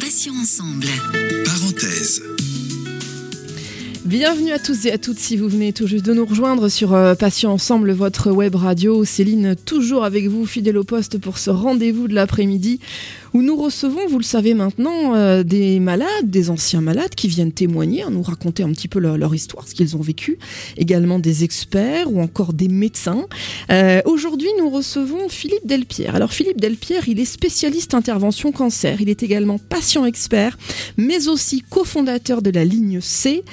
Passions ensemble. Parenthèse. Bienvenue à tous et à toutes si vous venez tout juste de nous rejoindre sur euh, Passion Ensemble, votre web radio. Céline, toujours avec vous, fidèle au poste pour ce rendez-vous de l'après-midi où nous recevons, vous le savez maintenant, euh, des malades, des anciens malades qui viennent témoigner, nous raconter un petit peu leur, histoire, ce qu'ils ont vécu, également des experts ou encore des médecins. Euh, aujourd'hui, nous recevons Philippe Delpierre. Alors Philippe Delpierre, il est spécialiste intervention cancer, il est également patient expert, mais aussi cofondateur de la ligne C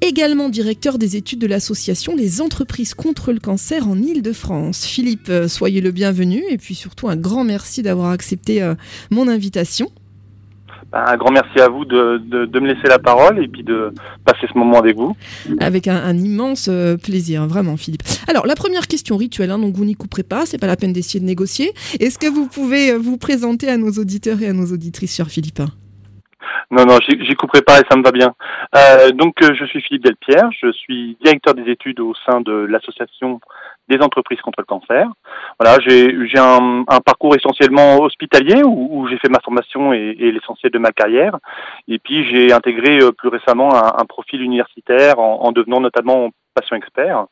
également directeur des études de l'association Les entreprises contre le cancer en Ile-de-France. Philippe, euh, soyez le bienvenu et puis surtout un grand merci d'avoir accepté mon invitation. Ben, un grand merci à vous de, me laisser la parole et puis de passer ce moment avec vous. Avec un, immense euh, plaisir, vraiment, Philippe. Alors, la première question rituelle, hein, donc vous n'y couperez pas, c'est pas la peine d'essayer de négocier. Est-ce que vous pouvez vous présenter à nos auditeurs et à nos auditrices, cher Philippe? Non, non, j'y couperai pas et ça me va bien. Euh, donc, euh, je suis Philippe Delpierre, je suis directeur des études au sein de l'association des entreprises contre le cancer. Voilà, j'ai un, un, parcours essentiellement hospitalier où, j'ai fait ma formation et, l'essentiel de ma carrière. Et puis, j'ai intégré euh, plus récemment un, profil universitaire en, en, devenant notamment patient expert.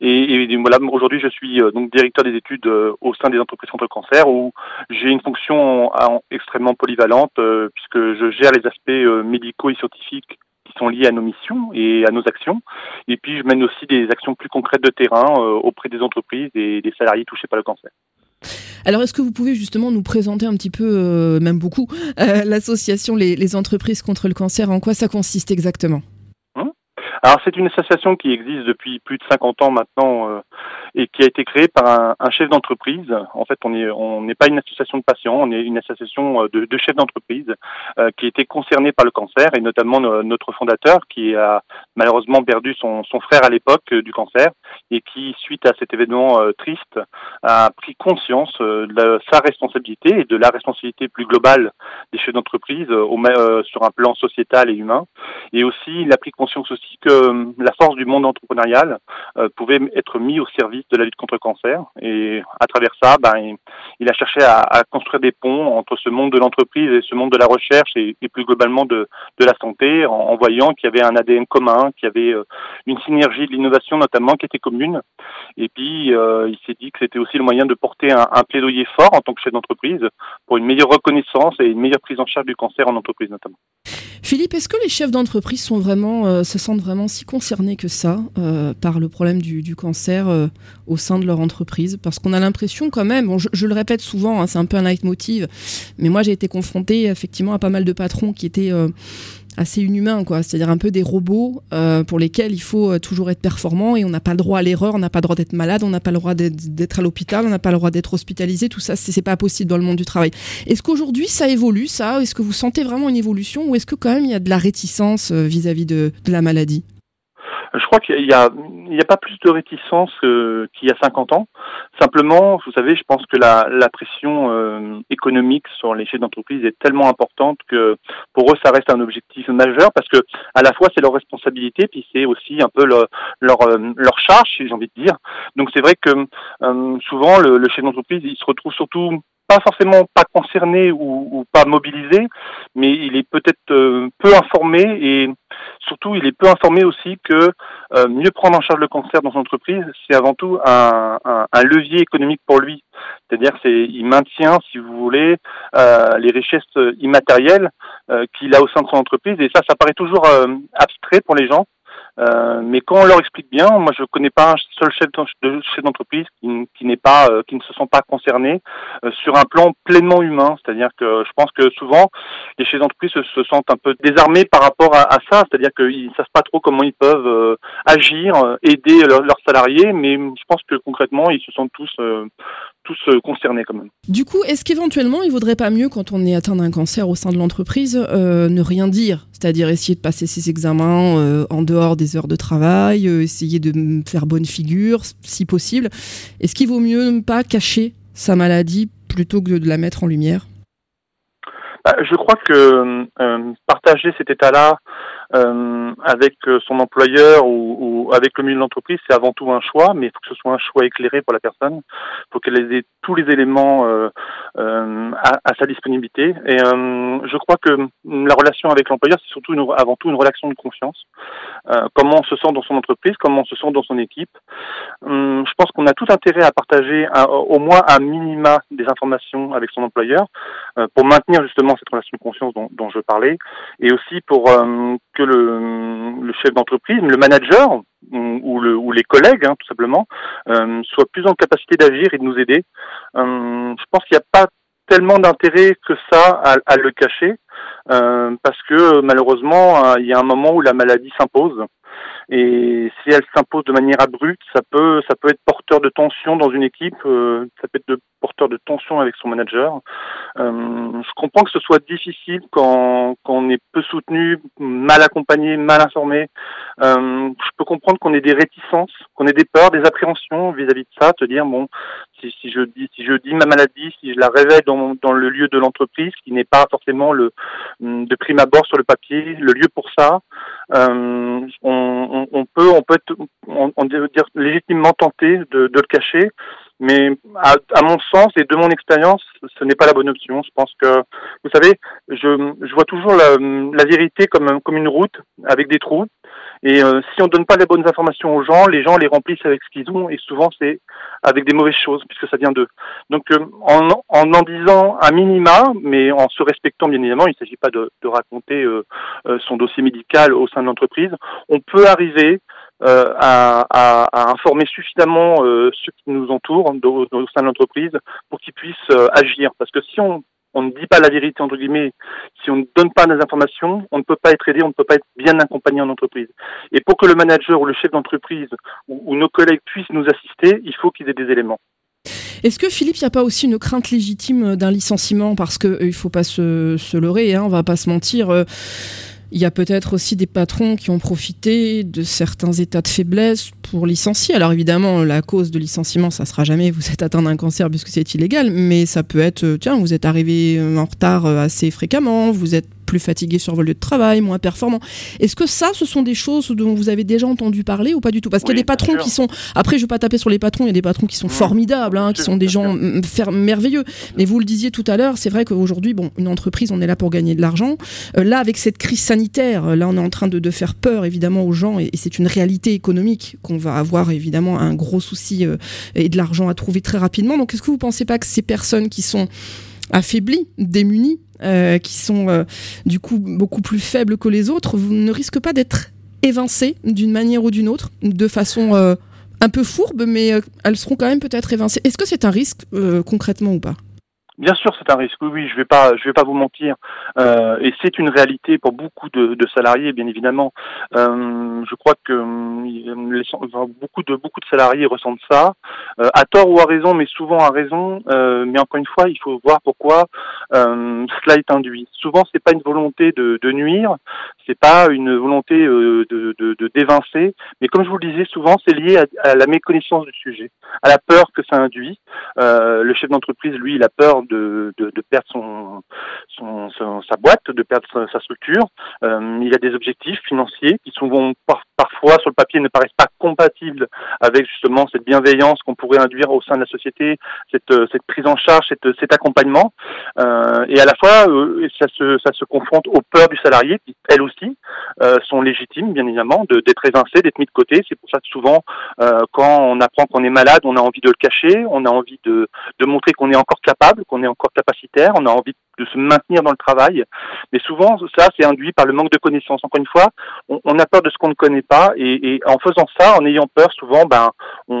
Et, voilà, aujourd'hui, je suis euh, donc directeur des études euh, au sein des entreprises contre le cancer, où j'ai une fonction extrêmement polyvalente puisque je gère les aspects médicaux et scientifiques sont liés à nos missions et à nos actions. Et puis, je mène aussi des actions plus concrètes de terrain auprès des entreprises et des salariés touchés par le cancer. Alors, est-ce que vous pouvez justement nous présenter un petit peu, même beaucoup, l'association les, entreprises contre le cancer? En quoi ça consiste exactement? Alors c'est une association qui existe depuis plus de 50 ans maintenant euh, et qui a été créée par un, chef d'entreprise. En fait, on est on n'est pas une association de patients, on est une association euh, de, de chefs d'entreprise euh, qui était concernés par le cancer et notamment notre fondateur qui a malheureusement perdu son, son frère à l'époque du cancer et qui, suite à cet événement triste, a pris conscience de sa responsabilité et de la responsabilité plus globale des chefs d'entreprise sur un plan sociétal et humain. Et aussi, il a pris conscience aussi que euh, la force du monde entrepreneurial euh, pouvait être mis au service de la lutte contre le cancer. Et à travers ça, ben, il, a cherché à, construire des ponts entre ce monde de l'entreprise et ce monde de la recherche et, plus globalement de, de la santé, en, voyant qu'il y avait un ADN commun, qu'il y avait euh, une synergie de l'innovation notamment qui était commune. Et puis, il s'est dit que c'était aussi le moyen de porter un, un plaidoyer fort en tant que chef d'entreprise pour une meilleure reconnaissance et une meilleure prise en charge du cancer en entreprise notamment. Philippe, est-ce que les chefs d'entreprise euh, se sentent vraiment si concernés que ça euh, par le problème du, cancer euh, au sein de leur entreprise? Parce qu'on a l'impression quand même, je, le répète souvent, hein, c'est un peu un leitmotiv, mais moi j'ai été confrontée effectivement à pas mal de patrons qui étaient assez inhumain, quoi. C'est-à-dire un peu des robots euh, pour lesquels il faut euh, toujours être performant et on n'a pas le droit à l'erreur, on n'a pas le droit d'être malade, on n'a pas le droit d'être à l'hôpital, on n'a pas le droit d'être hospitalisé. Tout ça, c'est pas possible dans le monde du travail. Est-ce qu'aujourd'hui ça évolue, ça? Est-ce que vous sentez vraiment une évolution ou est-ce que quand même il y a de la réticence euh, vis-à-vis de la maladie? Je crois qu'il y a, a pas plus de réticence qu'il y a 50 ans. Simplement, vous savez, je pense que la, la pression euh, économique sur les chefs d'entreprise est tellement importante que pour eux, ça reste un objectif majeur parce que à la fois c'est leur responsabilité, puis c'est aussi un peu leur leur, euh, leur charge, si j'ai envie de dire. Donc c'est vrai que euh, souvent le, le chef d'entreprise, il se retrouve surtout pas forcément pas concerné ou, ou pas mobilisé, mais il est peut-être euh, peu informé et surtout il est peu informé aussi que euh, mieux prendre en charge le cancer dans son entreprise, c'est avant tout un, levier économique pour lui. C'est-à-dire c'est il maintient, si vous voulez, euh, les richesses immatérielles qu'il a au sein de son entreprise et ça, ça paraît toujours abstrait pour les gens. Euh, mais quand on leur explique bien, moi je connais pas un seul chef d'entreprise qui, n'est pas, euh, qui ne se sent pas concerné euh, sur un plan pleinement humain. C'est-à-dire que je pense que souvent les chefs d'entreprise se, sentent un peu désarmés par rapport à, ça. C'est-à-dire qu'ils ne savent pas trop comment ils peuvent agir, aider leurs salariés, mais je pense que concrètement ils se sentent tous tous concernés quand même. Du coup, est-ce qu'éventuellement, il vaudrait pas mieux, quand on est atteint d'un cancer au sein de l'entreprise, ne rien dire? C'est-à-dire essayer de passer ses examens en dehors des heures de travail, euh, essayer de faire bonne figure, si possible. Est-ce qu'il vaut mieux ne pas cacher sa maladie plutôt que de la mettre en lumière? Bah, Je crois que euh, partager cet état-là avec son employeur ou, ou, avec le milieu de l'entreprise, c'est avant tout un choix, mais il faut que ce soit un choix éclairé pour la personne. Il faut qu'elle ait tous les éléments à, à, sa disponibilité. Et je crois que la relation avec l'employeur, c'est surtout une, avant tout une relation de confiance. comment on se sent dans son entreprise, comment on se sent dans son équipe. Hum, je pense qu'on a tout intérêt à partager au moins un minima des informations avec son employeur euh, pour maintenir justement cette relation de confiance dont, dont je parlais et aussi pour euh, que le, chef d'entreprise, le manager ou, le, ou les collègues hein, tout simplement euh, soient plus en capacité d'agir et de nous aider. Hum, je pense qu'il n'y a pas tellement d'intérêt que ça à, à le cacher parce que malheureusement il y a un moment où la maladie s'impose et si elle s'impose de manière abrupte, ça peut, ça peut être porteur de tension dans une équipe, euh, ça peut être porteur de tension avec son manager. Euh, je comprends que ce soit difficile quand, quand on est peu soutenu, mal accompagné, mal informé. Euh, je peux comprendre qu'on ait des réticences, qu'on ait des peurs, des appréhensions vis-à-vis de ça, te dire bon, si, si, je dis, si je dis ma maladie, si je la révèle dans, dans le lieu de l'entreprise, qui n'est pas forcément le de prime abord sur le papier, le lieu pour ça, euh, on, on, peut, on peut on, on dire légitimement tenté de, le cacher. Mais à, à, mon sens et de mon expérience, ce n'est pas la bonne option. Je pense que, vous savez, je, je vois toujours la, la vérité comme, comme une route avec des trous. Et euh, si on donne pas les bonnes informations aux gens, les gens les remplissent avec ce qu'ils ont, et souvent c'est avec des mauvaises choses, puisque ça vient d'eux. Donc euh, en, en en disant un minima, mais en se respectant bien évidemment, il ne s'agit pas de, de raconter euh, son dossier médical au sein de l'entreprise, on peut arriver euh, à, à, à, informer suffisamment euh, ceux qui nous entourent au, au sein de l'entreprise pour qu'ils puissent agir. Parce que si on on ne dit pas la vérité entre guillemets, si on ne donne pas des informations, on ne peut pas être aidé, on ne peut pas être bien accompagné en entreprise. Et pour que le manager ou le chef d'entreprise ou, nos collègues puissent nous assister, il faut qu'ils aient des éléments. Est-ce que Philippe, il n'y a pas aussi une crainte légitime d'un licenciement? Parce que euh, il faut pas se, se leurrer, hein, on va pas se mentir. Euh il y a peut-être aussi des patrons qui ont profité de certains états de faiblesse pour licencier. Alors évidemment, la cause de licenciement, ça sera jamais vous êtes atteint d'un cancer puisque c'est illégal, mais ça peut être, euh, tiens, vous êtes arrivé en retard euh, assez fréquemment, vous êtes plus fatigué sur vos lieux de travail, moins performant. Est-ce que ça, ce sont des choses dont vous avez déjà entendu parler ou pas du tout? Parce qu'il y a des patrons qui sont. Après, je ne vais pas taper sur les patrons, il y a des patrons qui sont mmh. formidables, hein, qui sont des gens merveilleux. Mais vous le disiez tout à l'heure, c'est vrai qu'aujourd'hui, bon, une entreprise, on est là pour gagner de l'argent. Euh, là, avec cette crise sanitaire, là, on est en train de, de faire peur évidemment aux gens et, et c'est une réalité économique qu'on va avoir évidemment un gros souci euh, et de l'argent à trouver très rapidement. Donc, est-ce que vous ne pensez pas que ces personnes qui sont affaiblies, démunies, euh, qui sont euh, du coup beaucoup plus faibles que les autres, vous ne risquez pas d'être évincés d'une manière ou d'une autre, de façon euh, un peu fourbe, mais elles seront quand même peut-être évincées. Est-ce que c'est un risque concrètement ou pas? Bien sûr, c'est un risque. Oui, oui, je vais pas, je vais pas vous mentir. Euh, et c'est une réalité pour beaucoup de, de salariés, bien évidemment. Euh, je crois que euh, beaucoup de beaucoup de salariés ressentent ça, euh, à tort ou à raison, mais souvent à raison. Euh, mais encore une fois, il faut voir pourquoi euh, cela est induit. Souvent, c'est pas une volonté de, de nuire, c'est pas une volonté de, de, de d'évincer, mais comme je vous le disais, souvent c'est lié à, à, la méconnaissance du sujet, à la peur que ça induit. le chef d'entreprise, lui, il a peur de, de, de perdre son, son, sa boîte, de perdre sa, sa structure. Euh, il a des objectifs financiers qui souvent par, parfois sur le papier ne paraissent pas compatibles avec justement cette bienveillance qu'on pourrait induire au sein de la société, cette, cette prise en charge, cette, cet accompagnement. Euh, et à la fois, euh, ça, se, ça se confronte aux peurs du salarié qui, elles aussi, euh, sont légitimes, bien évidemment, d'être évincées, d'être mis de côté. C'est pour ça que souvent, euh, quand on apprend qu'on est malade, on a envie de le cacher, on a envie de, de montrer qu'on est encore capable, qu'on est encore capacitaire, on a envie de se maintenir dans le travail. Mais souvent, ça, c'est induit par le manque de connaissances. Encore une fois, on, a peur de ce qu'on ne connaît pas, et, et, en faisant ça, en ayant peur, souvent, ben, on,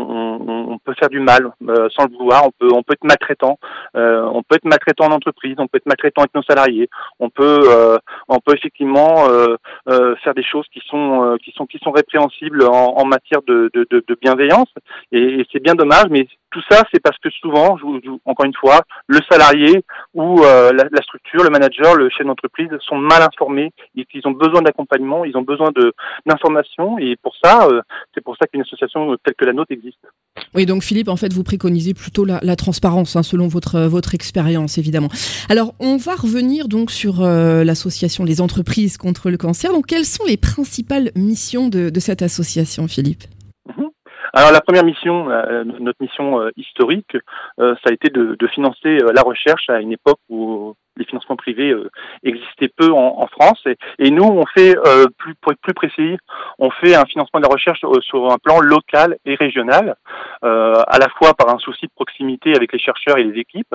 on, peut faire du mal euh, sans le vouloir. On peut, on peut être maltraitant. Euh, on peut être maltraitant en entreprise. On peut être maltraitant avec nos salariés. On peut, euh, on peut effectivement euh, euh, faire des choses qui sont, euh, qui sont, qui sont répréhensibles en, en matière de, de, de, de, bienveillance. Et, et c'est bien dommage, mais tout ça, c'est parce que souvent, encore une fois, le salarié ou euh, la, structure, le manager, le chef d'entreprise sont mal informés. Ils, ont besoin d'accompagnement, ils ont besoin d'informations, et pour ça, euh, c'est pour ça qu'une association telle que la nôtre existe. Oui, donc Philippe, en fait, vous préconisez plutôt la, transparence, hein, selon votre expérience, évidemment. Alors, on va revenir donc sur euh, l'association Les Entreprises contre le cancer. Donc, quelles sont les principales missions de, cette association, Philippe? Alors la première mission, euh, notre mission euh, historique, ça a été de, de financer la recherche à une époque où les financements privés euh, existaient peu en, en France. Et, et, nous, on fait, euh, plus, pour être plus précis, on fait un financement de la recherche euh, sur un plan local et régional, à la fois par un souci de proximité avec les chercheurs et les équipes,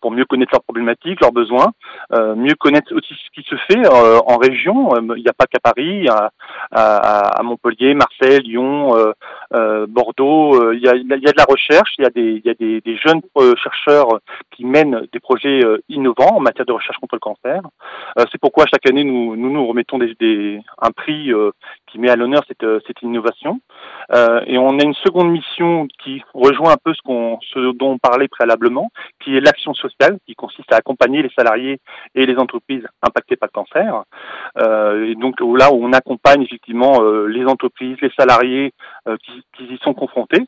pour mieux connaître leurs problématiques, leurs besoins, mieux connaître aussi ce qui se fait en région. Il n'y a pas qu'à Paris, à, à, à, Montpellier, Marseille, Lyon, Bordeaux. Il y, a, y a de la recherche, il y a des, y a des, des jeunes chercheurs qui mènent des projets innovants matière de recherche contre le cancer. Euh, c'est pourquoi chaque année nous nous, remettons un prix euh, qui met à l'honneur cette, euh, cette innovation. et on a une seconde mission qui rejoint un peu ce dont on parlait préalablement, qui est l'action sociale, qui consiste à accompagner les salariés et les entreprises impactées par le cancer. et donc là où on accompagne effectivement les entreprises, les salariés qui, qui, y sont confrontés.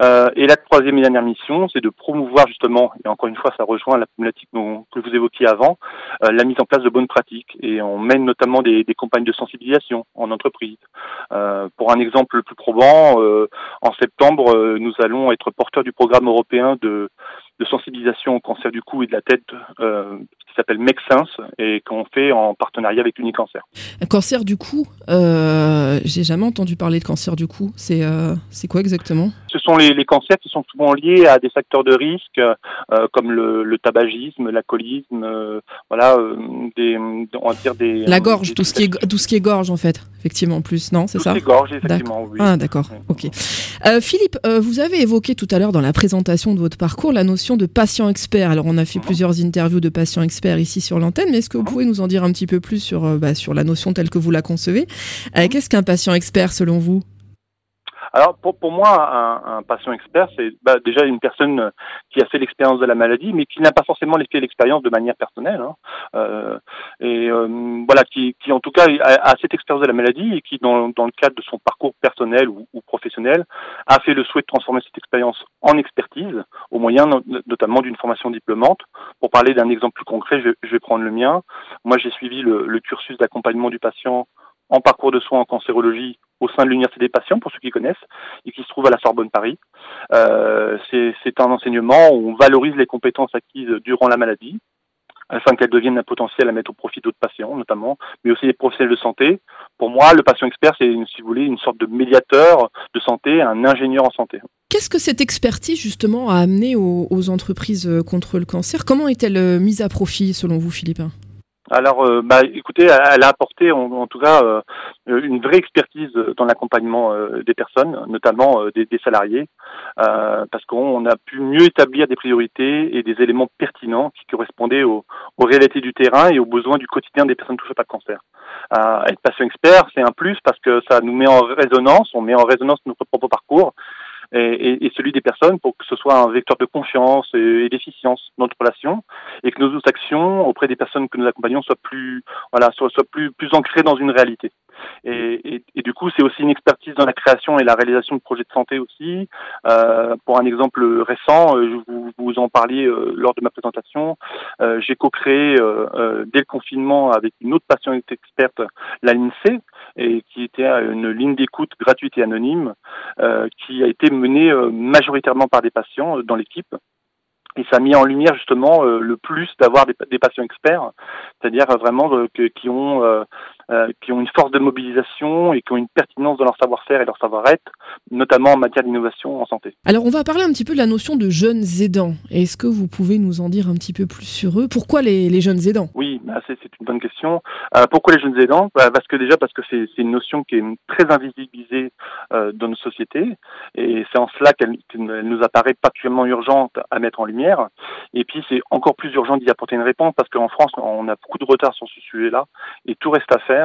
et la troisième et dernière mission, c'est de promouvoir justement, et encore une fois ça rejoint la problématique que vous évoquez avant, euh, la mise en place de bonnes pratiques. Et on mène notamment des, campagnes de sensibilisation en entreprise. Euh, pour un exemple le plus probant, euh, en septembre, nous allons être porteurs du programme européen de de sensibilisation au cancer du cou et de la tête euh, qui s'appelle Sense et qu'on fait en partenariat avec Unicancer. Un cancer du cou, euh, j'ai jamais entendu parler de cancer du cou. C'est euh, c'est quoi exactement? Ce sont les, les, cancers qui sont souvent liés à des facteurs de risque comme le, le, tabagisme, l'alcoolisme, voilà, des on va dire des la gorge, tout ce qui est tout ce qui est gorge en fait, effectivement plus, non, c'est ça Tout ce qui est gorge, effectivement. Oui. Ah d'accord, ok. Philippe, vous avez évoqué tout à l'heure dans la présentation de votre parcours la notion de patient expert. Alors, on a fait mhm. plusieurs interviews de patients experts ici sur l'antenne, mais est-ce que vous mhm. pouvez nous en dire un petit peu plus sur, euh, bah, sur la notion telle que vous la concevez? Euh, mhm. Qu'est-ce qu'un patient expert selon vous? Alors pour, pour moi, un, un patient expert, c'est bah, déjà une personne qui a fait l'expérience de la maladie, mais qui n'a pas forcément fait l'expérience de manière personnelle, hein. euh, et euh, voilà, qui, qui, en tout cas a, a, cette expérience de la maladie et qui, dans, dans le cadre de son parcours personnel ou, ou, professionnel, a fait le souhait de transformer cette expérience en expertise, au moyen notamment d'une formation diplômante. Pour parler d'un exemple plus concret, je, je, vais prendre le mien. Moi, j'ai suivi le, le cursus d'accompagnement du patient en parcours de soins en cancérologie au sein de l'Université des patients, pour ceux qui connaissent, et qui se trouve à la Sorbonne Paris. Euh, c'est un enseignement où on valorise les compétences acquises durant la maladie, afin qu'elles deviennent un potentiel à mettre au profit d'autres patients, notamment, mais aussi des professionnels de santé. Pour moi, le patient expert, c'est, si vous voulez, une sorte de médiateur de santé, un ingénieur en santé. Qu'est-ce que cette expertise, justement, a amené aux, entreprises contre le cancer? Comment est-elle euh, mise à profit, selon vous, Philippe? Alors, euh, bah, écoutez, elle a apporté en, tout cas euh, une vraie expertise dans l'accompagnement euh, des personnes, notamment des, des, salariés, parce qu'on a pu mieux établir des priorités et des éléments pertinents qui correspondaient aux, aux réalités du terrain et aux besoins du quotidien des personnes touchées par le cancer. être patient expert, c'est un plus parce que ça nous met en résonance, on met en résonance notre propre parcours et, et, celui des personnes pour que ce soit un vecteur de confiance et, d'efficience dans notre relation et que nos actions auprès des personnes que nous accompagnons soient plus voilà soient, soient plus plus ancrées dans une réalité. Et, et, du coup, c'est aussi une expertise dans la création et la réalisation de projets de santé aussi. Euh, pour un exemple récent, euh, je vous, vous en parliez euh, lors de ma présentation, euh, j'ai co-créé euh, dès le confinement avec une autre patiente experte la l'INSEE, et qui était une ligne d'écoute gratuite et anonyme qui a été menée majoritairement par des patients dans l'équipe. Et ça a mis en lumière justement euh, le plus d'avoir des, des, patients experts, c'est-à-dire euh, vraiment euh, que, qui ont qui ont une force de mobilisation et qui ont une pertinence dans leur savoir-faire et leur savoir-être, notamment en matière d'innovation en santé. Alors on va parler un petit peu de la notion de jeunes aidants. Est-ce que vous pouvez nous en dire un petit peu plus sur eux? Pourquoi les, les jeunes aidants? Oui, c'est une bonne question. Euh, pourquoi les jeunes aidants? Bah, Parce que déjà parce que c'est une notion qui est très invisibilisée euh, dans nos sociétés et c'est en cela qu'elle nous apparaît particulièrement urgente à mettre en lumière. Et puis c'est encore plus urgent d'y apporter une réponse parce qu'en France on a beaucoup de retard sur ce sujet-là et tout reste à faire.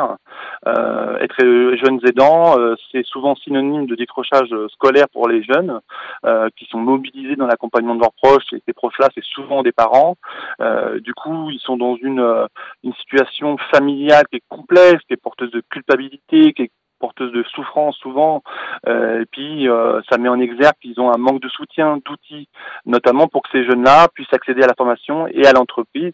Euh, être jeunes aidants, euh, c'est souvent synonyme de décrochage scolaire pour les jeunes euh, qui sont mobilisés dans l'accompagnement de leurs proches et ces proches-là c'est souvent des parents. du coup ils sont dans une une situation familiale qui est complexe, qui est porteuse de culpabilité, qui est porteuse de souffrance souvent. Euh, et puis, euh, ça met en exergue qu'ils ont un manque de soutien, d'outils, notamment pour que ces jeunes-là puissent accéder à la formation et à l'entreprise,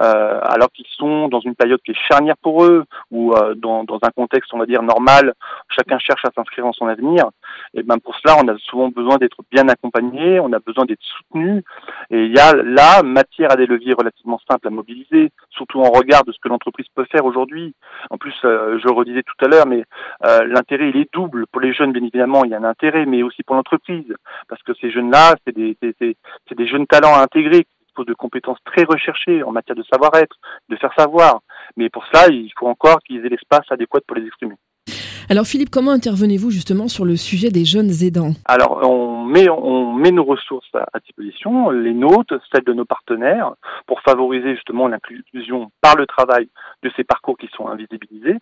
euh, alors qu'ils sont dans une période qui est charnière pour eux, ou dans, dans, un contexte, on va dire, normal, chacun cherche à s'inscrire dans son avenir. Et ben pour cela, on a souvent besoin d'être bien accompagné, on a besoin d'être soutenu. Et il y a là matière à des leviers relativement simples à mobiliser, surtout en regard de ce que l'entreprise peut faire aujourd'hui. En plus, je redisais tout à l'heure, mais euh, l'intérêt il est double. Pour les jeunes bien évidemment il y a un intérêt mais aussi pour l'entreprise. Parce que ces jeunes là c'est des c'est des jeunes talents à intégrer de compétences très recherchées en matière de savoir-être de faire savoir. Mais pour cela il faut encore qu'ils aient l'espace adéquat pour les exprimer alors Philippe, comment intervenez-vous justement sur le sujet des jeunes aidants? Alors on met, on met nos ressources à, disposition, les nôtres, celles de nos partenaires, pour favoriser justement l'inclusion par le travail de ces parcours qui sont invisibilisés.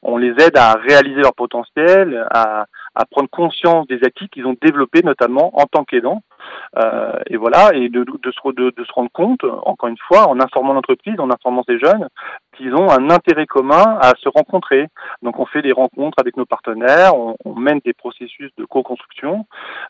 On les aide à réaliser leur potentiel, à, à prendre conscience des acquis qu'ils ont développés notamment en tant qu'aidants euh, et voilà, et de, de, se, de, de, se rendre compte, encore une fois, en informant l'entreprise, en informant ces jeunes, qu'ils ont un intérêt commun à se rencontrer. Donc on fait des rencontres avec nos partenaires, on, on mène des processus de co-construction,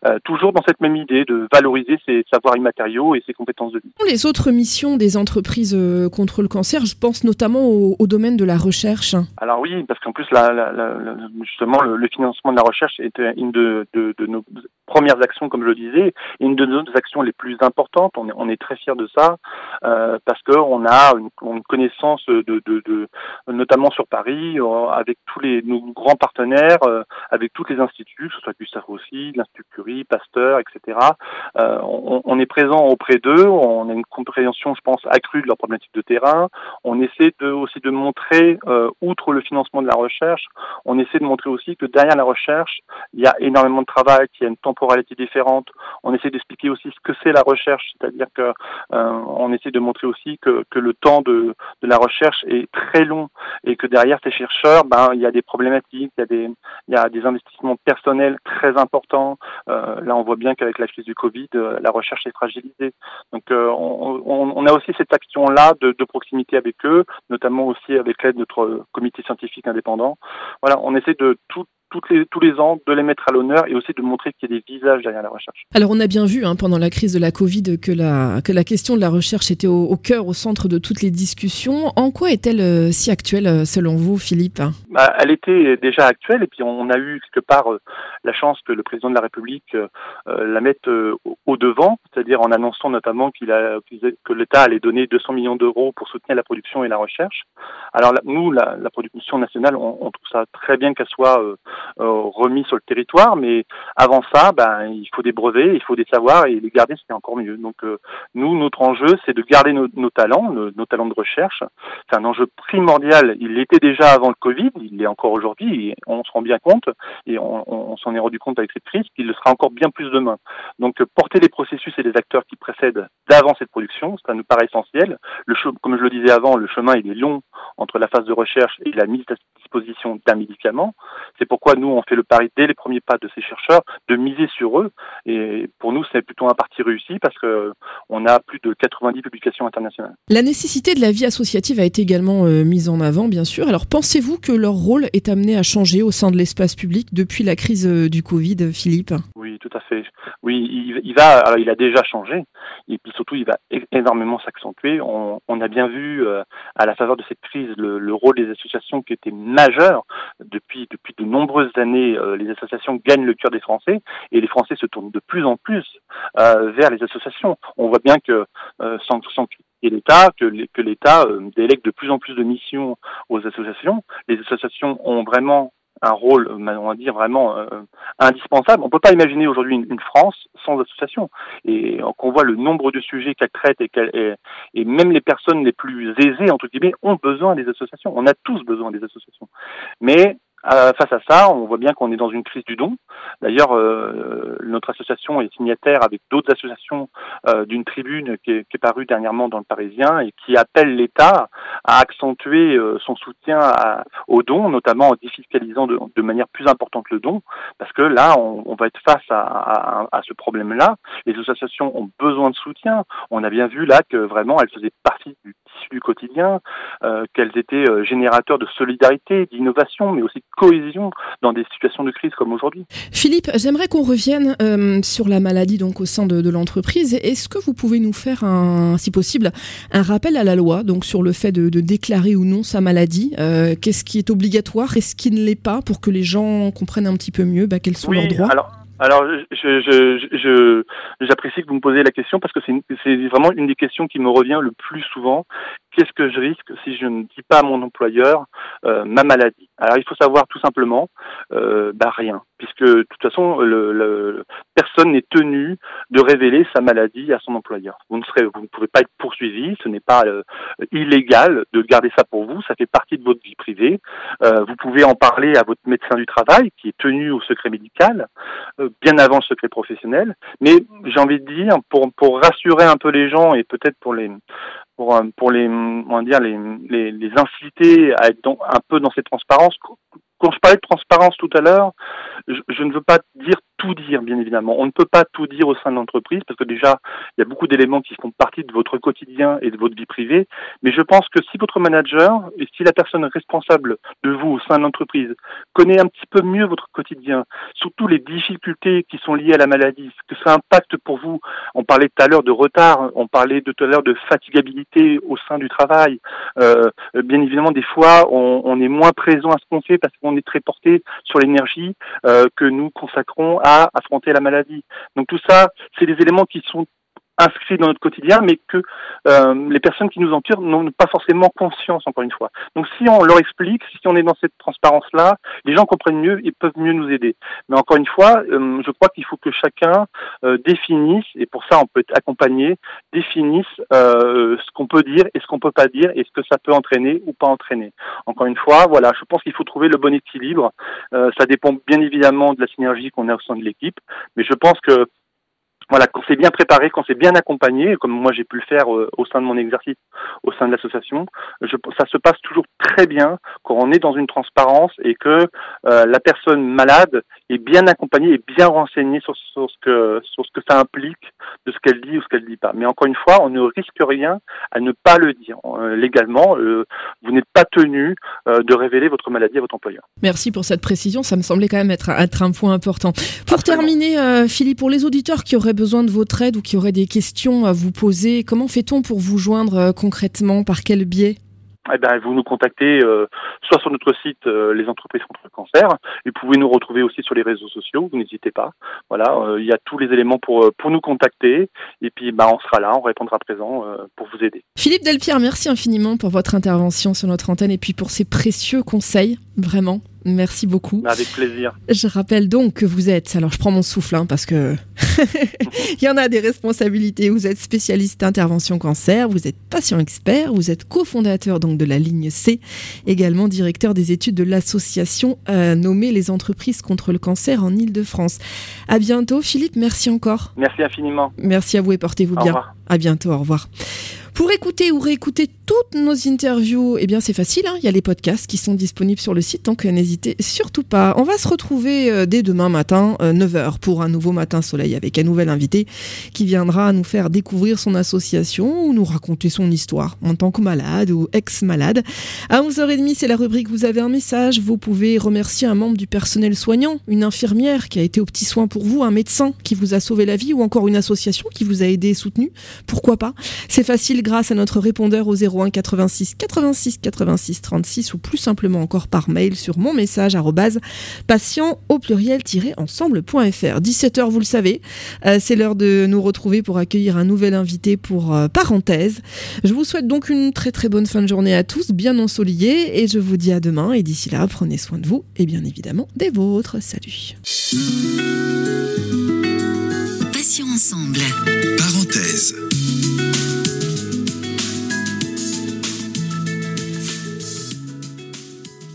euh, toujours dans cette même idée de valoriser ces savoirs immatériaux et ces compétences de vie. Les autres missions des entreprises euh, contre le cancer, je pense notamment au, au domaine de la recherche. Alors oui, parce qu'en plus, la, la, la, justement, le, le, financement de la recherche est une de, de, de nos premières actions, comme je le disais, une de nos actions les plus importantes. On est, on est très fiers de ça euh, parce qu'on a une, une, connaissance de, de, de, notamment sur Paris, euh, avec tous les nos grands partenaires, euh, avec tous les instituts, que ce soit Gustave Roussy, l'Institut Curie, Pasteur, etc. Euh, on, on, est présent auprès d'eux. On a une compréhension, je pense, accrue de leurs problématiques de terrain. On essaie de, aussi de montrer, euh, outre le financement de la recherche, on essaie de montrer aussi que derrière la recherche, il y a énormément de travail, qu'il y a une temporalité différente. On essaie d'expliquer aussi ce que c'est la recherche, c'est-à-dire que euh, on essaie de montrer aussi que, que le temps de, de, la recherche est très long et que derrière ces chercheurs, ben il y a des problématiques, il y a des il y a des investissements personnels très importants. Euh, là, on voit bien qu'avec la crise du Covid, euh, la recherche est fragilisée. Donc, on, a aussi cette action-là de, proximité avec eux, notamment aussi avec l'aide de notre comité scientifique indépendant. Voilà, on essaie de tout les, tous les ans de les mettre à l'honneur et aussi de montrer qu'il y a des visages derrière la recherche. Alors on a bien vu hein, pendant la crise de la Covid que la, que la question de la recherche était au, au cœur, au centre de toutes les discussions. En quoi est-elle euh, si actuelle euh, selon vous, Philippe? Bah, Elle était déjà actuelle et puis on a eu quelque part euh, la chance que le président de la République euh, la mette au devant, c'est-à-dire en annonçant notamment qu'il a, que l'État allait donner 200 millions d'euros pour soutenir la production et la recherche. Alors nous, la, la production nationale, on, on, trouve ça très bien qu'elle soit euh, remis sur le territoire, mais avant ça, ben, il faut des brevets, il faut des savoirs et les garder, c'est encore mieux. Donc euh, nous, notre enjeu, c'est de garder nos, talents, nos, talents de recherche. C'est un enjeu primordial. Il l'était déjà avant le Covid, il l'est encore aujourd'hui, et on se rend bien compte, et on, s'en est rendu compte avec cette crise, qu'il le sera encore bien plus demain. Donc porter les processus et les acteurs qui précèdent d'avant cette production, ça nous paraît essentiel. Le comme je le disais avant, le chemin il est long entre la phase de recherche et la mise à disposition d'un médicament. C'est pourquoi nous on fait le pari dès les premiers pas de ces chercheurs de miser sur eux. Et pour nous, c'est plutôt un parti réussi parce que on a plus de 90 publications internationales. La nécessité de la vie associative a été également euh, mise en avant, bien sûr. Alors, pensez-vous que leur rôle est amené à changer au sein de l'espace public depuis la crise euh, du Covid, Philippe? Oui, tout à fait. Oui, il, il va. Alors, il a déjà changé. Et puis surtout, il va énormément s'accentuer. On, on, a bien vu euh, à la faveur de cette crise le, le, rôle des associations qui était depuis depuis de nombreuses années. Euh, les associations gagnent le cœur des Français et les Français se tournent de plus en plus euh, vers les associations. On voit bien que euh, sans, sans critiquer l'État, que, l'État délègue de plus en plus de missions aux associations. Les associations ont vraiment un rôle, on va dire vraiment indispensable. On ne peut pas imaginer aujourd'hui une, France sans association. Et qu'on voit le nombre de sujets qu'elle traite et, et, et, même les personnes les plus aisées entre guillemets ont besoin des associations. On a tous besoin des associations. Mais euh, face à ça, on voit bien qu'on est dans une crise du don. D'ailleurs, euh, notre association est signataire avec d'autres associations euh, d'une tribune qui est, qui est, parue dernièrement dans le Parisien et qui appelle l'État à accentuer son soutien à, aux dons, notamment en défiscalisant de, de, manière plus importante le don, parce que là, on, on va être face à, à, à ce problème-là. Les associations ont besoin de soutien. On a bien vu là que vraiment elles faisaient partie du tissu du quotidien, qu'elles étaient générateurs de solidarité, d'innovation, mais aussi cohésion dans des situations de crise comme aujourd'hui. Philippe, j'aimerais qu'on revienne euh, sur la maladie donc au sein de, de l'entreprise. Est-ce que vous pouvez nous faire, un, si possible, un rappel à la loi donc sur le fait de, de déclarer ou non sa maladie? Euh, Qu'est-ce qui est obligatoire? Et ce qui ne l'est pas? Pour que les gens comprennent un petit peu mieux bah, quels sont oui, leurs droits? alors... Alors, je, je, je, j'apprécie que vous me posiez la question parce que c'est vraiment une des questions qui me revient le plus souvent. Qu'est-ce que je risque si je ne dis pas à mon employeur euh, ma maladie? Alors, il faut savoir tout simplement, euh, bah rien, puisque de toute façon, le, le, personne n'est tenu de révéler sa maladie à son employeur. Vous ne serez, vous ne pouvez pas être poursuivi, ce n'est pas euh, illégal de garder ça pour vous, ça fait partie de votre vie privée. Euh, vous pouvez en parler à votre médecin du travail, qui est tenu au secret médical. Euh, bien avant le secret professionnel. Mais j'ai envie de dire, pour, pour rassurer un peu les gens et peut-être pour les pour, pour les, va dire les, les, les inciter à être dans, un peu dans cette transparence. Quand je parlais de transparence tout à l'heure, je, je, ne veux pas dire tout dire, bien évidemment. On ne peut pas tout dire au sein de l'entreprise parce que déjà, il y a beaucoup d'éléments qui font partie de votre quotidien et de votre vie privée. Mais je pense que si votre manager et si la personne responsable de vous au sein de l'entreprise connaît un petit peu mieux votre quotidien, surtout les difficultés qui sont liées à la maladie, ce que ça impacte pour vous. On parlait tout à l'heure de retard, on parlait tout à l'heure de fatigabilité au sein du travail. Euh, bien évidemment, des fois, on, on, est moins présent à ce qu'on fait parce qu'on est très porté sur l'énergie euh, que nous consacrons à affronter la maladie. Donc tout ça, c'est des éléments qui sont inscrits dans notre quotidien, mais que euh, les personnes qui nous entourent n'ont pas forcément conscience, encore une fois. Donc si on leur explique, si on est dans cette transparence-là, les gens comprennent mieux et peuvent mieux nous aider. Mais encore une fois, euh, je crois qu'il faut que chacun euh, définisse, et pour ça on peut être accompagné, définisse euh, ce qu'on peut dire et ce qu'on peut pas dire, et ce que ça peut entraîner ou pas entraîner. Encore une fois, voilà, je pense qu'il faut trouver le bon équilibre. Euh, ça dépend bien évidemment de la synergie qu'on a au sein de l'équipe, mais je pense que voilà, qu'on s'est bien préparé, qu'on s'est bien accompagné, comme moi j'ai pu le faire euh, au sein de mon exercice, au sein de l'association, ça se passe toujours très bien quand on est dans une transparence et que euh, la personne malade est bien accompagnée et bien renseignée sur, sur, ce que sur ce que ça implique de ce qu'elle dit ou ce qu'elle dit pas. Mais encore une fois, on ne risque rien à ne pas le dire. Euh, légalement, euh, vous n'êtes pas tenu euh, de révéler votre maladie à votre employeur. Merci pour cette précision, ça me semblait quand même être, être un point important. Pour Absolument. terminer, Philippe, pour les auditeurs qui auraient besoin de votre aide ou qui auraient des questions à vous poser, comment fait-on pour vous joindre concrètement? Par quel biais? Eh ben, vous nous contactez euh, soit sur notre site euh, Les entreprises contre le cancer, et vous pouvez nous retrouver aussi sur les réseaux sociaux, vous n'hésitez pas. Voilà, euh, il y a tous les éléments pour, pour nous contacter, et puis bah, on sera là, on répondra présent pour vous aider. Philippe Delpierre, merci infiniment pour votre intervention sur notre antenne et puis pour ces précieux conseils, vraiment. Merci beaucoup. Avec plaisir. Je rappelle donc que vous êtes, alors je prends mon souffle hein, parce que il y en a des responsabilités. Vous êtes spécialiste intervention cancer, vous êtes patient expert, vous êtes cofondateur donc de la ligne C, également directeur des études de l'association euh, nommée les entreprises contre le cancer en Ile-de-France. À bientôt, Philippe. Merci encore. Merci infiniment. Merci à vous et portez-vous bien. Revoir. À bientôt. Au revoir. Pour écouter ou réécouter toutes nos interviews, eh bien c'est facile, hein il y a les podcasts qui sont disponibles sur le site, donc n'hésitez surtout pas. On va se retrouver euh, dès demain matin, euh, 9h, pour un nouveau Matin Soleil avec un nouvel invité qui viendra nous faire découvrir son association ou nous raconter son histoire en tant que malade ou ex-malade. À 11h30, c'est la rubrique Vous avez un message. Vous pouvez remercier un membre du personnel soignant, une infirmière qui a été au petit soin pour vous, un médecin qui vous a sauvé la vie ou encore une association qui vous a aidé et soutenu. Pourquoi pas? C'est facile grâce à notre répondeur au 01 86 86 86 36 ou plus simplement encore par mail sur mon message patient au pluriel-ensemble.fr. 17h, vous le savez, terminé. C'est l'heure de nous retrouver pour accueillir un nouvel invité pour parenthèse. Je vous souhaite donc une très très bonne fin de journée à tous, bien ensoleillée, et je vous dis à demain. Et d'ici là, prenez soin de vous et bien évidemment des vôtres. Salut. Ensemble.